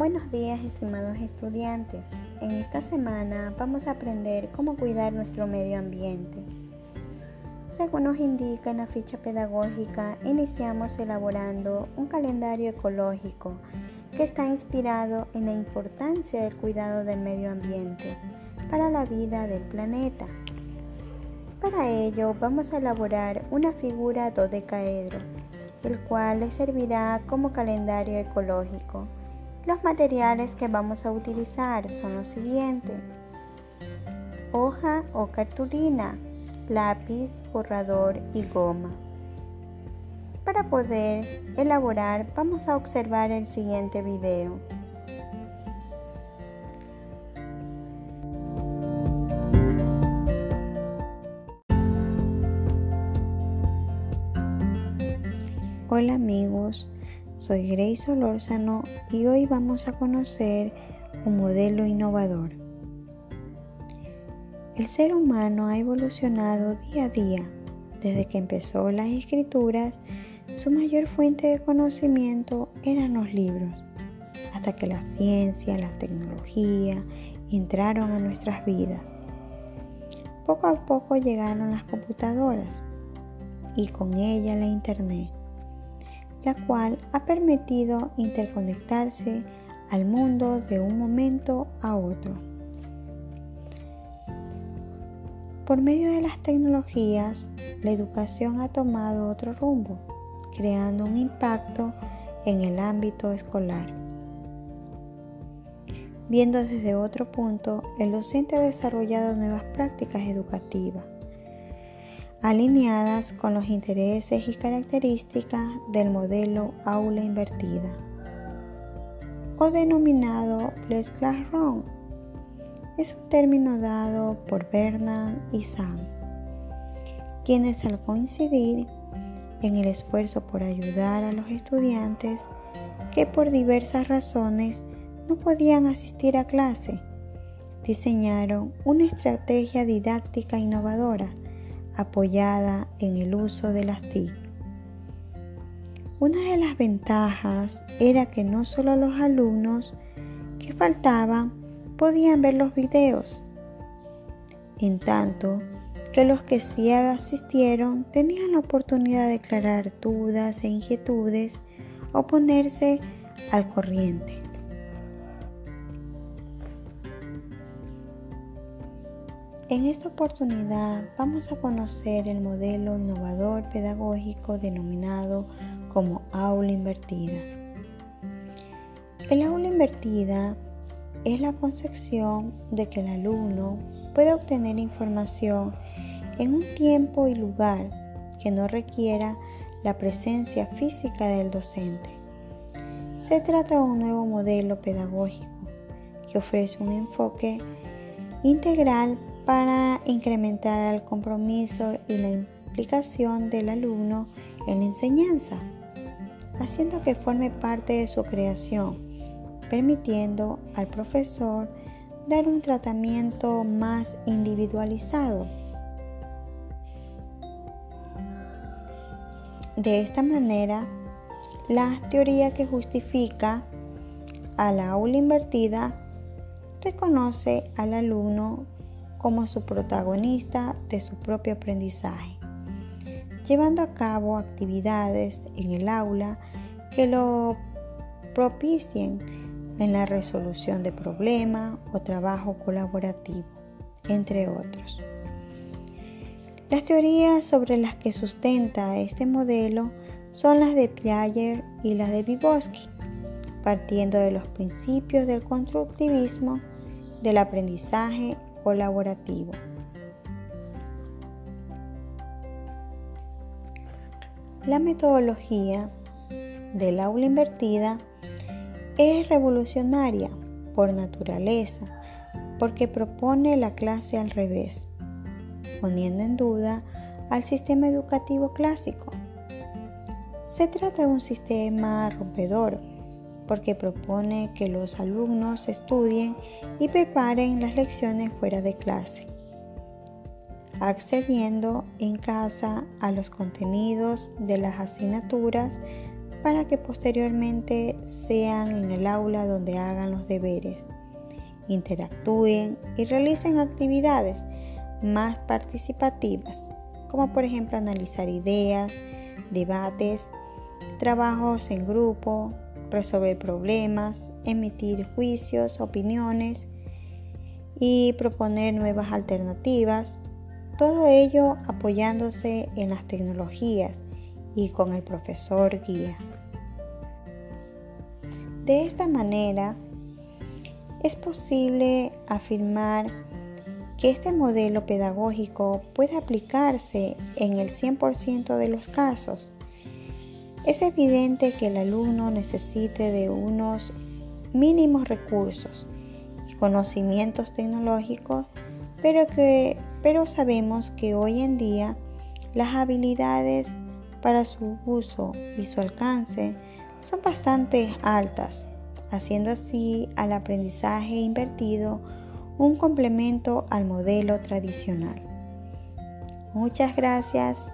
Buenos días estimados estudiantes. En esta semana vamos a aprender cómo cuidar nuestro medio ambiente. Según nos indica en la ficha pedagógica, iniciamos elaborando un calendario ecológico que está inspirado en la importancia del cuidado del medio ambiente para la vida del planeta. Para ello vamos a elaborar una figura dodecaedro, el cual les servirá como calendario ecológico. Los materiales que vamos a utilizar son los siguientes. Hoja o cartulina, lápiz, borrador y goma. Para poder elaborar vamos a observar el siguiente video. Hola amigos, soy Grace Solórzano y hoy vamos a conocer un modelo innovador. El ser humano ha evolucionado día a día. Desde que empezó las escrituras, su mayor fuente de conocimiento eran los libros, hasta que la ciencia, la tecnología entraron a nuestras vidas. Poco a poco llegaron las computadoras y con ella la Internet la cual ha permitido interconectarse al mundo de un momento a otro. Por medio de las tecnologías, la educación ha tomado otro rumbo, creando un impacto en el ámbito escolar. Viendo desde otro punto, el docente ha desarrollado nuevas prácticas educativas alineadas con los intereses y características del modelo aula invertida o denominado Place Classroom. Es un término dado por Bernard y Sam, quienes al coincidir en el esfuerzo por ayudar a los estudiantes que por diversas razones no podían asistir a clase, diseñaron una estrategia didáctica innovadora apoyada en el uso de las TIC. Una de las ventajas era que no solo los alumnos que faltaban podían ver los videos, en tanto que los que sí asistieron tenían la oportunidad de aclarar dudas e inquietudes o ponerse al corriente. En esta oportunidad vamos a conocer el modelo innovador pedagógico denominado como aula invertida. El aula invertida es la concepción de que el alumno puede obtener información en un tiempo y lugar que no requiera la presencia física del docente. Se trata de un nuevo modelo pedagógico que ofrece un enfoque integral para incrementar el compromiso y la implicación del alumno en la enseñanza, haciendo que forme parte de su creación, permitiendo al profesor dar un tratamiento más individualizado. De esta manera, la teoría que justifica a la aula invertida reconoce al alumno como su protagonista de su propio aprendizaje, llevando a cabo actividades en el aula que lo propicien en la resolución de problemas o trabajo colaborativo, entre otros. Las teorías sobre las que sustenta este modelo son las de Piaget y las de Vygotsky, partiendo de los principios del constructivismo, del aprendizaje colaborativo. La metodología del aula invertida es revolucionaria por naturaleza porque propone la clase al revés, poniendo en duda al sistema educativo clásico. Se trata de un sistema rompedor porque propone que los alumnos estudien y preparen las lecciones fuera de clase, accediendo en casa a los contenidos de las asignaturas para que posteriormente sean en el aula donde hagan los deberes, interactúen y realicen actividades más participativas, como por ejemplo analizar ideas, debates, trabajos en grupo, resolver problemas, emitir juicios, opiniones y proponer nuevas alternativas, todo ello apoyándose en las tecnologías y con el profesor guía. De esta manera, es posible afirmar que este modelo pedagógico puede aplicarse en el 100% de los casos. Es evidente que el alumno necesite de unos mínimos recursos y conocimientos tecnológicos, pero, que, pero sabemos que hoy en día las habilidades para su uso y su alcance son bastante altas, haciendo así al aprendizaje invertido un complemento al modelo tradicional. Muchas gracias.